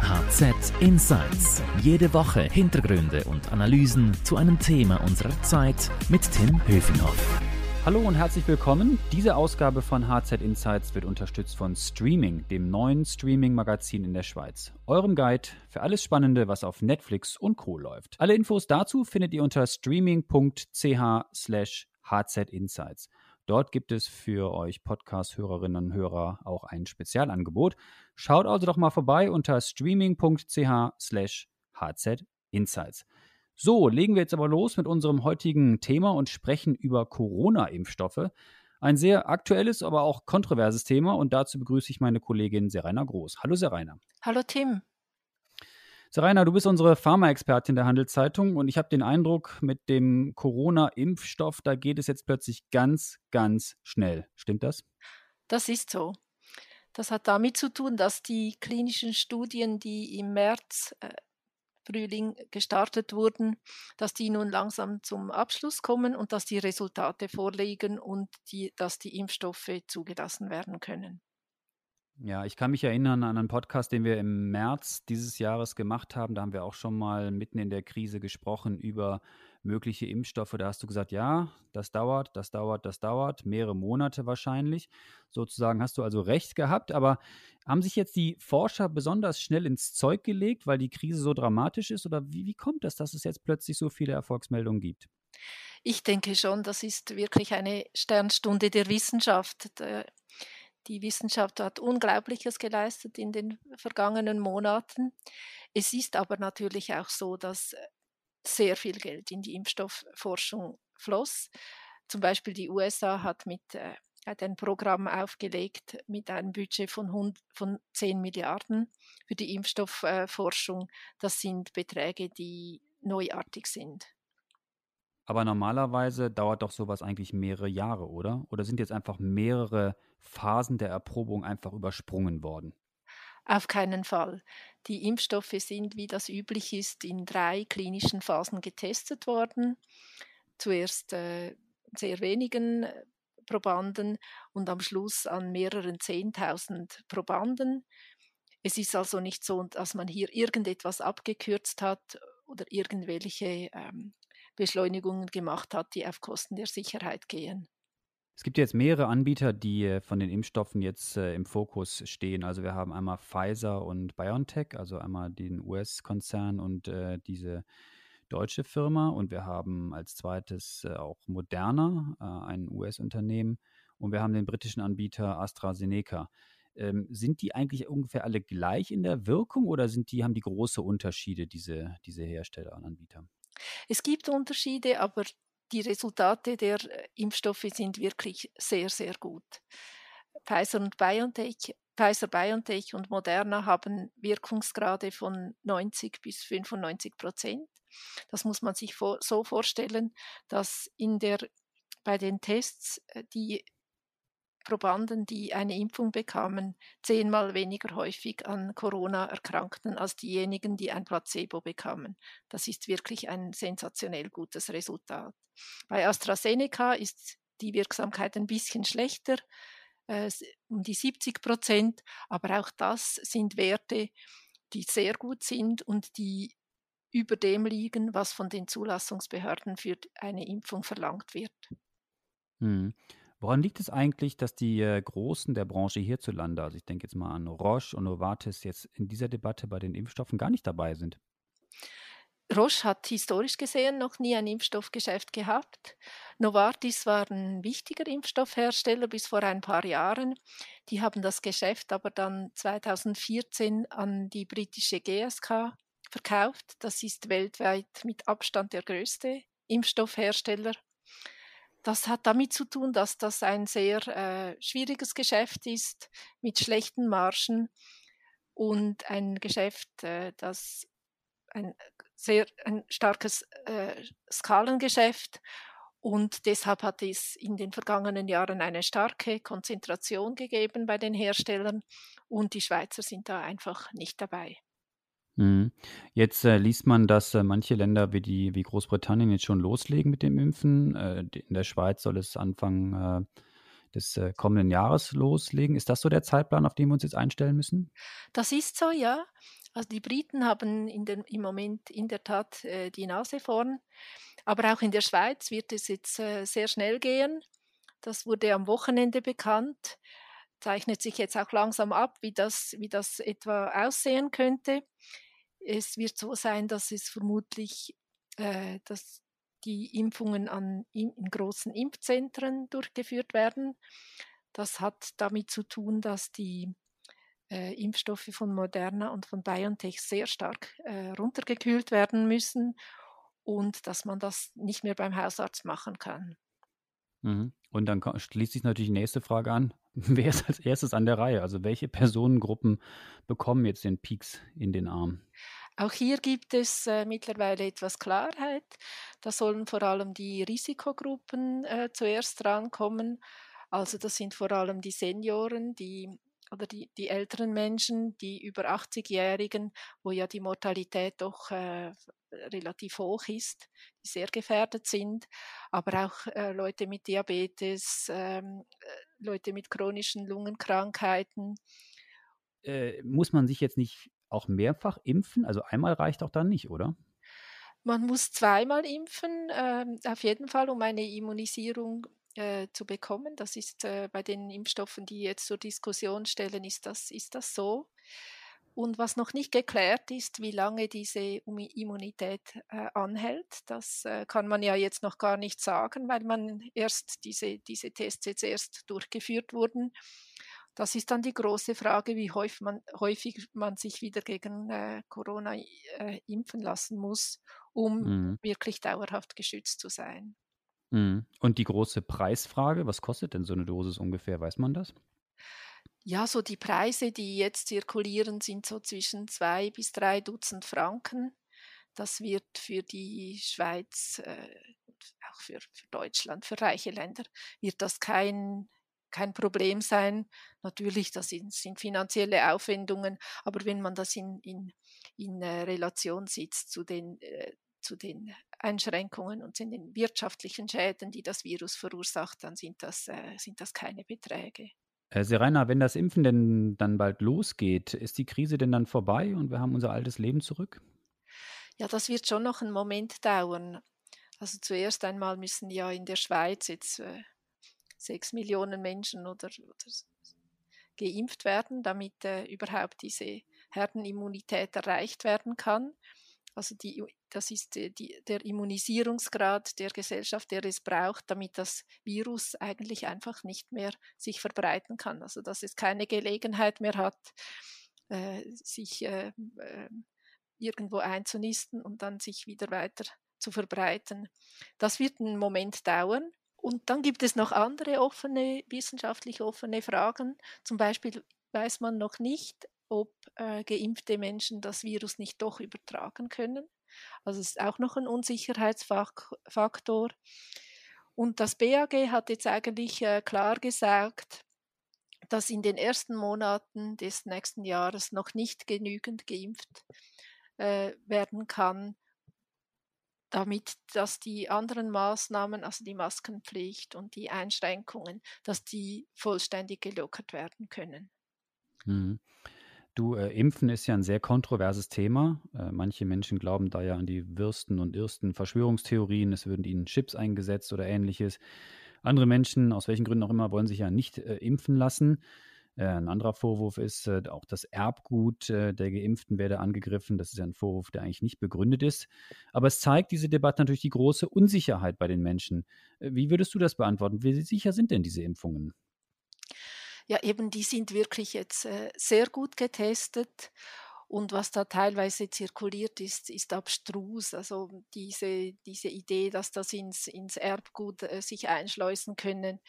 HZ Insights. Jede Woche Hintergründe und Analysen zu einem Thema unserer Zeit mit Tim Höfinghoff. Hallo und herzlich willkommen. Diese Ausgabe von HZ Insights wird unterstützt von Streaming, dem neuen Streaming-Magazin in der Schweiz. Eurem Guide für alles Spannende, was auf Netflix und Co. läuft. Alle Infos dazu findet ihr unter streaming.ch slash hzinsights. Dort gibt es für euch Podcast-Hörerinnen und Hörer auch ein Spezialangebot. Schaut also doch mal vorbei unter streaming.ch slash hzinsights. So, legen wir jetzt aber los mit unserem heutigen Thema und sprechen über Corona-Impfstoffe. Ein sehr aktuelles, aber auch kontroverses Thema und dazu begrüße ich meine Kollegin Serena Groß. Hallo Serena. Hallo Tim. Serena, du bist unsere Pharmaexpertin der Handelszeitung und ich habe den Eindruck, mit dem Corona-Impfstoff, da geht es jetzt plötzlich ganz, ganz schnell. Stimmt das? Das ist so. Das hat damit zu tun, dass die klinischen Studien, die im März äh, Frühling gestartet wurden, dass die nun langsam zum Abschluss kommen und dass die Resultate vorliegen und die, dass die Impfstoffe zugelassen werden können. Ja, ich kann mich erinnern an einen Podcast, den wir im März dieses Jahres gemacht haben. Da haben wir auch schon mal mitten in der Krise gesprochen über mögliche Impfstoffe. Da hast du gesagt, ja, das dauert, das dauert, das dauert, mehrere Monate wahrscheinlich. Sozusagen hast du also recht gehabt. Aber haben sich jetzt die Forscher besonders schnell ins Zeug gelegt, weil die Krise so dramatisch ist? Oder wie, wie kommt das, dass es jetzt plötzlich so viele Erfolgsmeldungen gibt? Ich denke schon, das ist wirklich eine Sternstunde der Wissenschaft. Die Wissenschaft hat Unglaubliches geleistet in den vergangenen Monaten. Es ist aber natürlich auch so, dass sehr viel Geld in die Impfstoffforschung floss. Zum Beispiel die USA hat mit äh, hat ein Programm aufgelegt mit einem Budget von, 100, von 10 Milliarden für die Impfstoffforschung. Das sind Beträge, die neuartig sind. Aber normalerweise dauert doch sowas eigentlich mehrere Jahre, oder? Oder sind jetzt einfach mehrere Phasen der Erprobung einfach übersprungen worden? Auf keinen Fall. Die Impfstoffe sind, wie das üblich ist, in drei klinischen Phasen getestet worden. Zuerst äh, sehr wenigen äh, Probanden und am Schluss an mehreren Zehntausend Probanden. Es ist also nicht so, dass man hier irgendetwas abgekürzt hat oder irgendwelche ähm, Beschleunigungen gemacht hat, die auf Kosten der Sicherheit gehen. Es gibt jetzt mehrere Anbieter, die äh, von den Impfstoffen jetzt äh, im Fokus stehen. Also wir haben einmal Pfizer und BioNTech, also einmal den US-Konzern und äh, diese deutsche Firma. Und wir haben als zweites äh, auch Moderna, äh, ein US-Unternehmen. Und wir haben den britischen Anbieter AstraZeneca. Ähm, sind die eigentlich ungefähr alle gleich in der Wirkung oder sind die, haben die große Unterschiede, diese, diese Hersteller und Anbieter? Es gibt Unterschiede, aber die Resultate der äh, Impfstoffe sind wirklich sehr, sehr gut. Pfizer und BioNTech, Pfizer, BioNTech und Moderna haben Wirkungsgrade von 90 bis 95 Prozent. Das muss man sich so vorstellen, dass in der, bei den Tests äh, die Probanden, die eine Impfung bekamen, zehnmal weniger häufig an Corona erkrankten als diejenigen, die ein Placebo bekamen. Das ist wirklich ein sensationell gutes Resultat. Bei AstraZeneca ist die Wirksamkeit ein bisschen schlechter, äh, um die 70 Prozent, aber auch das sind Werte, die sehr gut sind und die über dem liegen, was von den Zulassungsbehörden für eine Impfung verlangt wird. Hm. Woran liegt es eigentlich, dass die äh, Großen der Branche hierzulande, also ich denke jetzt mal an Roche und Novartis, jetzt in dieser Debatte bei den Impfstoffen gar nicht dabei sind? Roche hat historisch gesehen noch nie ein Impfstoffgeschäft gehabt. Novartis war ein wichtiger Impfstoffhersteller bis vor ein paar Jahren. Die haben das Geschäft aber dann 2014 an die britische GSK verkauft. Das ist weltweit mit Abstand der größte Impfstoffhersteller. Das hat damit zu tun, dass das ein sehr äh, schwieriges Geschäft ist mit schlechten Margen und ein Geschäft, äh, das ein sehr ein starkes äh, Skalengeschäft und deshalb hat es in den vergangenen Jahren eine starke Konzentration gegeben bei den Herstellern und die Schweizer sind da einfach nicht dabei. Mhm. Jetzt äh, liest man, dass äh, manche Länder wie, die, wie Großbritannien jetzt schon loslegen mit dem Impfen. Äh, in der Schweiz soll es Anfang äh, des äh, kommenden Jahres loslegen. Ist das so der Zeitplan, auf den wir uns jetzt einstellen müssen? Das ist so, ja. Also die Briten haben den, im Moment in der Tat äh, die Nase vorn. Aber auch in der Schweiz wird es jetzt äh, sehr schnell gehen. Das wurde am Wochenende bekannt. Zeichnet sich jetzt auch langsam ab, wie das, wie das etwa aussehen könnte. Es wird so sein, dass es vermutlich, äh, dass die Impfungen an, in, in großen Impfzentren durchgeführt werden. Das hat damit zu tun, dass die äh, Impfstoffe von Moderna und von BioNTech sehr stark äh, runtergekühlt werden müssen und dass man das nicht mehr beim Hausarzt machen kann. Mhm. Und dann schließt sich natürlich die nächste Frage an. Wer ist als erstes an der Reihe? Also welche Personengruppen bekommen jetzt den Peaks in den Arm? Auch hier gibt es äh, mittlerweile etwas Klarheit. Da sollen vor allem die Risikogruppen äh, zuerst drankommen. Also das sind vor allem die Senioren, die oder die, die älteren Menschen, die über 80-Jährigen, wo ja die Mortalität doch äh, relativ hoch ist, die sehr gefährdet sind, aber auch äh, Leute mit Diabetes, ähm, äh, Leute mit chronischen Lungenkrankheiten. Äh, muss man sich jetzt nicht auch mehrfach impfen? Also einmal reicht auch dann nicht, oder? Man muss zweimal impfen, äh, auf jeden Fall, um eine Immunisierung äh, zu bekommen. Das ist äh, bei den Impfstoffen, die jetzt zur Diskussion stellen, ist das, ist das so. Und was noch nicht geklärt ist, wie lange diese Immunität äh, anhält, das äh, kann man ja jetzt noch gar nicht sagen, weil man erst diese, diese Tests jetzt erst durchgeführt wurden. Das ist dann die große Frage, wie häufig man, häufig man sich wieder gegen äh, Corona äh, impfen lassen muss, um mhm. wirklich dauerhaft geschützt zu sein. Mhm. Und die große Preisfrage, was kostet denn so eine Dosis ungefähr? Weiß man das? Ja, so die Preise, die jetzt zirkulieren, sind so zwischen zwei bis drei Dutzend Franken. Das wird für die Schweiz, äh, auch für, für Deutschland, für reiche Länder, wird das kein, kein Problem sein. Natürlich, das sind, sind finanzielle Aufwendungen, aber wenn man das in, in, in äh, Relation sitzt zu den, äh, zu den Einschränkungen und zu den wirtschaftlichen Schäden, die das Virus verursacht, dann sind das, äh, sind das keine Beträge. Herr Serena, wenn das Impfen denn dann bald losgeht, ist die Krise denn dann vorbei und wir haben unser altes Leben zurück? Ja, das wird schon noch einen Moment dauern. Also zuerst einmal müssen ja in der Schweiz jetzt äh, sechs Millionen Menschen oder, oder geimpft werden, damit äh, überhaupt diese Herdenimmunität erreicht werden kann. Also die, das ist die, der Immunisierungsgrad der Gesellschaft, der es braucht, damit das Virus eigentlich einfach nicht mehr sich verbreiten kann. Also dass es keine Gelegenheit mehr hat, äh, sich äh, äh, irgendwo einzunisten und dann sich wieder weiter zu verbreiten. Das wird einen Moment dauern. Und dann gibt es noch andere offene, wissenschaftlich offene Fragen. Zum Beispiel weiß man noch nicht, ob äh, geimpfte Menschen das Virus nicht doch übertragen können. Also es ist auch noch ein Unsicherheitsfaktor. Und das BAG hat jetzt eigentlich äh, klar gesagt, dass in den ersten Monaten des nächsten Jahres noch nicht genügend geimpft äh, werden kann, damit dass die anderen Maßnahmen, also die Maskenpflicht und die Einschränkungen, dass die vollständig gelockert werden können. Mhm. Du, äh, Impfen ist ja ein sehr kontroverses Thema. Äh, manche Menschen glauben da ja an die wirsten und ersten Verschwörungstheorien, es würden ihnen Chips eingesetzt oder ähnliches. Andere Menschen, aus welchen Gründen auch immer, wollen sich ja nicht äh, impfen lassen. Äh, ein anderer Vorwurf ist, äh, auch das Erbgut äh, der Geimpften werde angegriffen. Das ist ja ein Vorwurf, der eigentlich nicht begründet ist. Aber es zeigt diese Debatte natürlich die große Unsicherheit bei den Menschen. wie würdest du das beantworten? Wie sicher sind denn diese Impfungen? Ja eben, die sind wirklich jetzt äh, sehr gut getestet. Und was da teilweise zirkuliert ist, ist abstrus. Also diese, diese Idee, dass das ins, ins Erbgut äh, sich einschleusen können,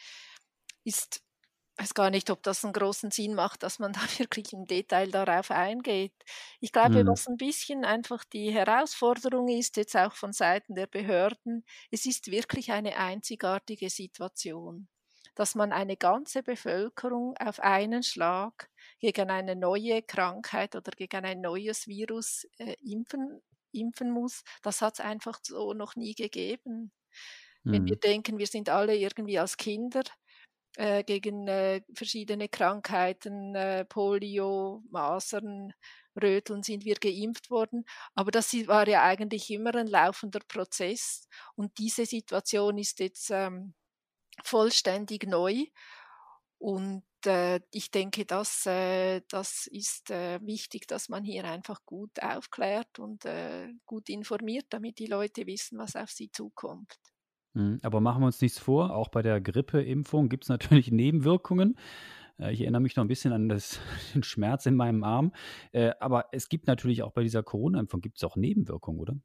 ist, ich weiß gar nicht, ob das einen großen Sinn macht, dass man da wirklich im Detail darauf eingeht. Ich glaube, hm. was ein bisschen einfach die Herausforderung ist, jetzt auch von Seiten der Behörden, es ist wirklich eine einzigartige Situation dass man eine ganze Bevölkerung auf einen Schlag gegen eine neue Krankheit oder gegen ein neues Virus äh, impfen, impfen muss, das hat es einfach so noch nie gegeben. Mhm. Wenn wir mhm. denken, wir sind alle irgendwie als Kinder äh, gegen äh, verschiedene Krankheiten, äh, Polio, Masern, Röteln sind wir geimpft worden. Aber das war ja eigentlich immer ein laufender Prozess. Und diese Situation ist jetzt ähm, vollständig neu. Und äh, ich denke, das, äh, das ist äh, wichtig, dass man hier einfach gut aufklärt und äh, gut informiert, damit die Leute wissen, was auf sie zukommt. Mhm, aber machen wir uns nichts vor, auch bei der Grippeimpfung gibt es natürlich Nebenwirkungen. Äh, ich erinnere mich noch ein bisschen an das, den Schmerz in meinem Arm. Äh, aber es gibt natürlich auch bei dieser Corona-Impfung gibt es auch Nebenwirkungen, oder?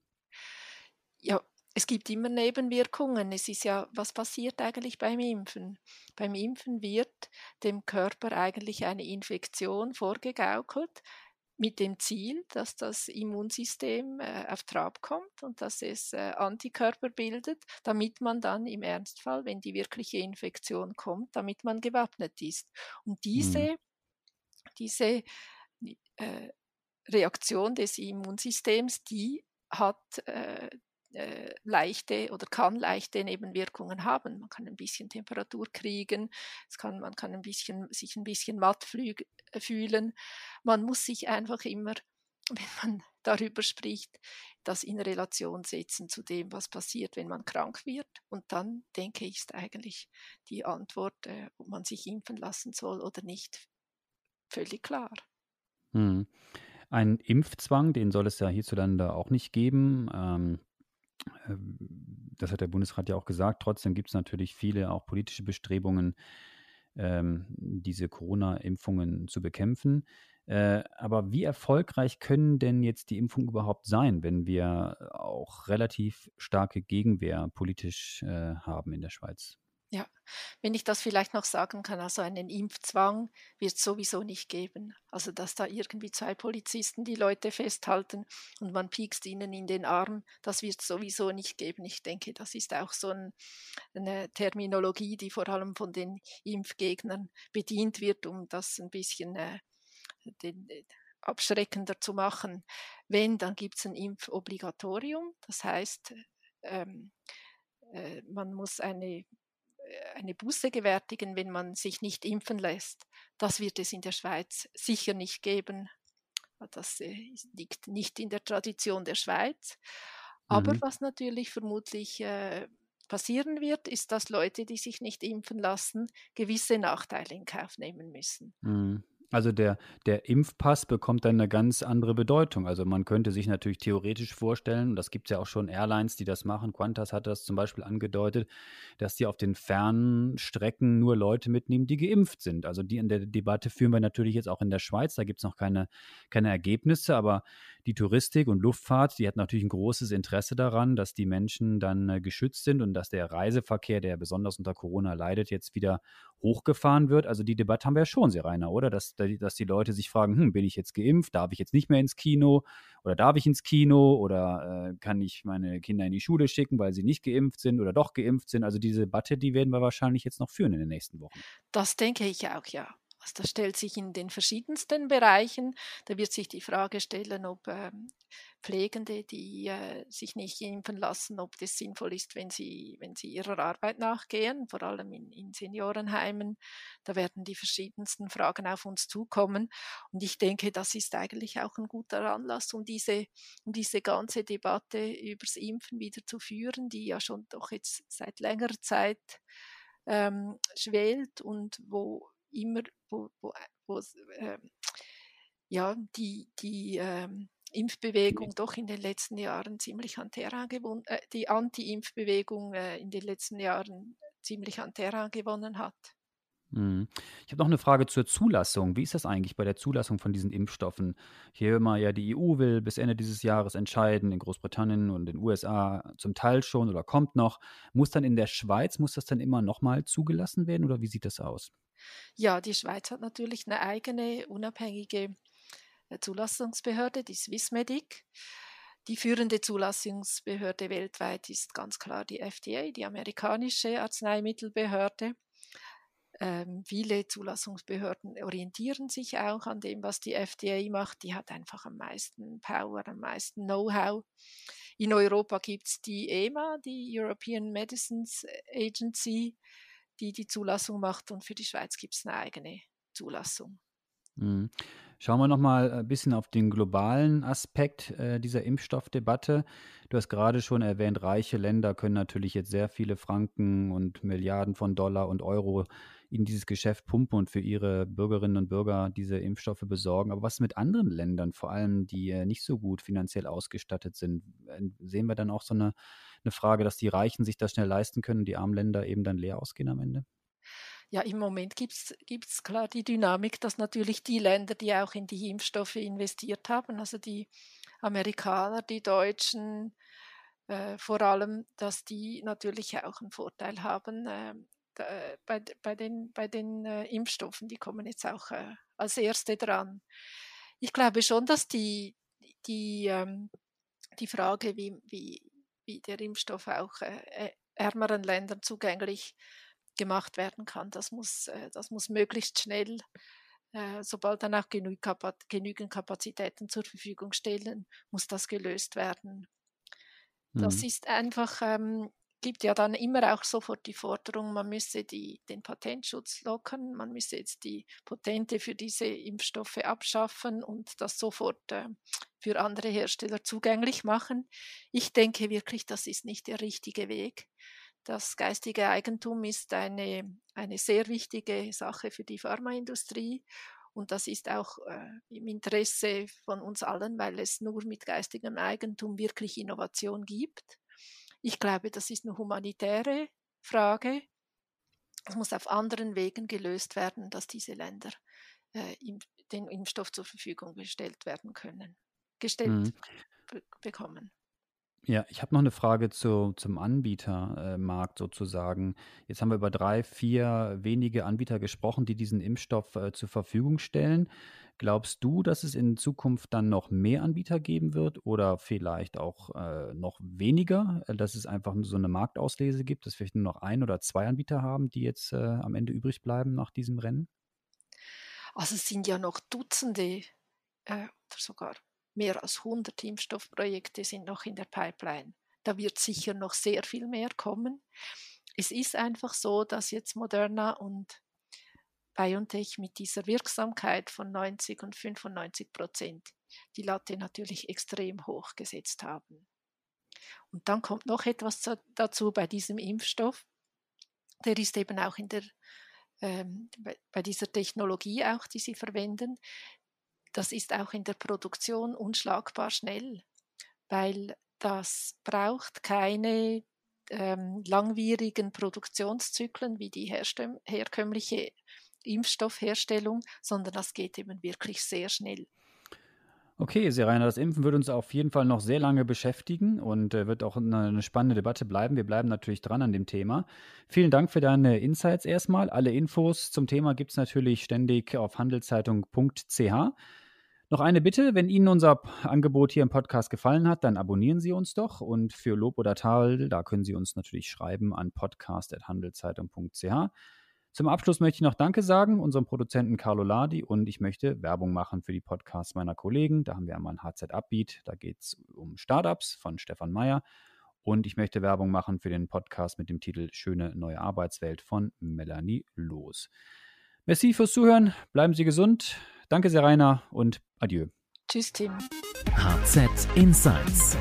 Ja, es gibt immer Nebenwirkungen. Es ist ja, was passiert eigentlich beim Impfen? Beim Impfen wird dem Körper eigentlich eine Infektion vorgegaukelt mit dem Ziel, dass das Immunsystem äh, auf Trab kommt und dass es äh, Antikörper bildet, damit man dann im Ernstfall, wenn die wirkliche Infektion kommt, damit man gewappnet ist. Und diese, mhm. diese äh, Reaktion des Immunsystems, die hat äh, äh, leichte oder kann leichte Nebenwirkungen haben. Man kann ein bisschen Temperatur kriegen, es kann, man kann ein bisschen, sich ein bisschen matt äh, fühlen. Man muss sich einfach immer, wenn man darüber spricht, das in Relation setzen zu dem, was passiert, wenn man krank wird. Und dann, denke ich, ist eigentlich die Antwort, äh, ob man sich impfen lassen soll oder nicht, völlig klar. Hm. Ein Impfzwang, den soll es ja hierzulande auch nicht geben. Ähm, das hat der Bundesrat ja auch gesagt. Trotzdem gibt es natürlich viele auch politische Bestrebungen, ähm, diese Corona-Impfungen zu bekämpfen. Äh, aber wie erfolgreich können denn jetzt die Impfungen überhaupt sein, wenn wir auch relativ starke Gegenwehr politisch äh, haben in der Schweiz? Ja, wenn ich das vielleicht noch sagen kann, also einen Impfzwang wird es sowieso nicht geben. Also dass da irgendwie zwei Polizisten die Leute festhalten und man piekst ihnen in den Arm, das wird es sowieso nicht geben. Ich denke, das ist auch so ein, eine Terminologie, die vor allem von den Impfgegnern bedient wird, um das ein bisschen äh, den, äh, abschreckender zu machen. Wenn, dann gibt es ein Impfobligatorium, das heißt, ähm, äh, man muss eine eine Buße gewärtigen, wenn man sich nicht impfen lässt. Das wird es in der Schweiz sicher nicht geben. Das äh, liegt nicht in der Tradition der Schweiz. Aber mhm. was natürlich vermutlich äh, passieren wird, ist, dass Leute, die sich nicht impfen lassen, gewisse Nachteile in Kauf nehmen müssen. Mhm. Also der, der Impfpass bekommt dann eine ganz andere Bedeutung. Also man könnte sich natürlich theoretisch vorstellen, und das gibt es ja auch schon Airlines, die das machen, Qantas hat das zum Beispiel angedeutet, dass die auf den fernen Strecken nur Leute mitnehmen, die geimpft sind. Also die in der Debatte führen wir natürlich jetzt auch in der Schweiz, da gibt es noch keine, keine Ergebnisse, aber die Touristik und Luftfahrt, die hat natürlich ein großes Interesse daran, dass die Menschen dann äh, geschützt sind und dass der Reiseverkehr, der besonders unter Corona leidet, jetzt wieder hochgefahren wird. Also die Debatte haben wir ja schon, sehr Rainer, oder? Dass, dass die Leute sich fragen, hm, bin ich jetzt geimpft? Darf ich jetzt nicht mehr ins Kino? Oder darf ich ins Kino? Oder äh, kann ich meine Kinder in die Schule schicken, weil sie nicht geimpft sind oder doch geimpft sind? Also diese Debatte, die werden wir wahrscheinlich jetzt noch führen in den nächsten Wochen. Das denke ich auch, ja. Also das stellt sich in den verschiedensten Bereichen. Da wird sich die Frage stellen, ob ähm, Pflegende, die äh, sich nicht impfen lassen, ob das sinnvoll ist, wenn sie, wenn sie ihrer Arbeit nachgehen, vor allem in, in Seniorenheimen. Da werden die verschiedensten Fragen auf uns zukommen. Und ich denke, das ist eigentlich auch ein guter Anlass, um diese, um diese ganze Debatte übers Impfen wieder zu führen, die ja schon doch jetzt seit längerer Zeit ähm, schwelt und wo immer, wo, wo, wo äh, ja, die, die ähm, Impfbewegung doch in den letzten Jahren ziemlich an Terrain gewonnen, äh, die Anti-Impfbewegung äh, in den letzten Jahren ziemlich an Terrain gewonnen hat. Mhm. Ich habe noch eine Frage zur Zulassung. Wie ist das eigentlich bei der Zulassung von diesen Impfstoffen? Hier immer ja, die EU will bis Ende dieses Jahres entscheiden, in Großbritannien und den USA zum Teil schon oder kommt noch. Muss dann in der Schweiz, muss das dann immer nochmal zugelassen werden oder wie sieht das aus? Ja, die Schweiz hat natürlich eine eigene unabhängige äh, Zulassungsbehörde, die Swissmedic. Die führende Zulassungsbehörde weltweit ist ganz klar die FDA, die amerikanische Arzneimittelbehörde. Ähm, viele Zulassungsbehörden orientieren sich auch an dem, was die FDA macht. Die hat einfach am meisten Power, am meisten Know-how. In Europa gibt es die EMA, die European Medicines Agency, die die Zulassung macht und für die Schweiz gibt es eine eigene Zulassung. Mhm. Schauen wir noch mal ein bisschen auf den globalen Aspekt äh, dieser Impfstoffdebatte. Du hast gerade schon erwähnt, reiche Länder können natürlich jetzt sehr viele Franken und Milliarden von Dollar und Euro in dieses Geschäft pumpen und für ihre Bürgerinnen und Bürger diese Impfstoffe besorgen. Aber was mit anderen Ländern, vor allem die äh, nicht so gut finanziell ausgestattet sind? Äh, sehen wir dann auch so eine, eine Frage, dass die Reichen sich das schnell leisten können, die armen Länder eben dann leer ausgehen am Ende? Ja, im Moment gibt es klar die Dynamik, dass natürlich die Länder, die auch in die Impfstoffe investiert haben, also die Amerikaner, die Deutschen äh, vor allem, dass die natürlich auch einen Vorteil haben äh, da, bei, bei, den, bei den äh, Impfstoffen. Die kommen jetzt auch äh, als Erste dran. Ich glaube schon, dass die, die, ähm, die Frage, wie, wie, wie der Impfstoff auch äh, äh, ärmeren Ländern zugänglich gemacht werden kann. Das muss, äh, das muss möglichst schnell, äh, sobald dann auch genügend Kapazitäten zur Verfügung stehen, muss das gelöst werden. Das mhm. ist einfach, ähm, gibt ja dann immer auch sofort die Forderung, man müsse die, den Patentschutz lockern, man müsse jetzt die Patente für diese Impfstoffe abschaffen und das sofort äh, für andere Hersteller zugänglich machen. Ich denke wirklich, das ist nicht der richtige Weg. Das geistige Eigentum ist eine, eine sehr wichtige Sache für die Pharmaindustrie und das ist auch äh, im Interesse von uns allen, weil es nur mit geistigem Eigentum wirklich Innovation gibt. Ich glaube, das ist eine humanitäre Frage. Es muss auf anderen Wegen gelöst werden, dass diese Länder äh, den Impfstoff zur Verfügung gestellt werden können, gestellt mhm. bekommen. Ja, ich habe noch eine Frage zu, zum Anbietermarkt sozusagen. Jetzt haben wir über drei, vier wenige Anbieter gesprochen, die diesen Impfstoff äh, zur Verfügung stellen. Glaubst du, dass es in Zukunft dann noch mehr Anbieter geben wird oder vielleicht auch äh, noch weniger, äh, dass es einfach nur so eine Marktauslese gibt, dass wir vielleicht nur noch ein oder zwei Anbieter haben, die jetzt äh, am Ende übrig bleiben nach diesem Rennen? Also es sind ja noch Dutzende äh, sogar mehr als 100 Impfstoffprojekte sind noch in der Pipeline. Da wird sicher noch sehr viel mehr kommen. Es ist einfach so, dass jetzt Moderna und BioNTech mit dieser Wirksamkeit von 90 und 95 Prozent die Latte natürlich extrem hoch gesetzt haben. Und dann kommt noch etwas dazu bei diesem Impfstoff. Der ist eben auch in der, ähm, bei dieser Technologie auch, die sie verwenden, das ist auch in der Produktion unschlagbar schnell, weil das braucht keine ähm, langwierigen Produktionszyklen wie die herkömmliche Impfstoffherstellung, sondern das geht eben wirklich sehr schnell. Okay, Serena, das Impfen wird uns auf jeden Fall noch sehr lange beschäftigen und äh, wird auch eine, eine, spannende Debatte bleiben. Wir bleiben natürlich dran an dem Thema. Vielen Dank für deine Insights erstmal. Alle Infos zum Thema gibt es natürlich ständig auf handelszeitung.ch. Noch eine Bitte, wenn Ihnen unser Angebot hier im Podcast gefallen hat, dann abonnieren Sie uns doch und für Lob oder Tadel, da können Sie uns natürlich schreiben an podcast.handelszeitung.ch. Zum Abschluss möchte ich noch Danke sagen, unserem Produzenten Carlo Ladi und ich möchte Werbung machen für die Podcasts meiner Kollegen. Da haben wir einmal ein HZ Upbeat, da geht es um Startups von Stefan Meyer und ich möchte Werbung machen für den Podcast mit dem Titel Schöne neue Arbeitswelt von Melanie Loos. Merci fürs Zuhören, bleiben Sie gesund. Danke sehr, Rainer, und adieu. Tschüss, Tim. HZ Insights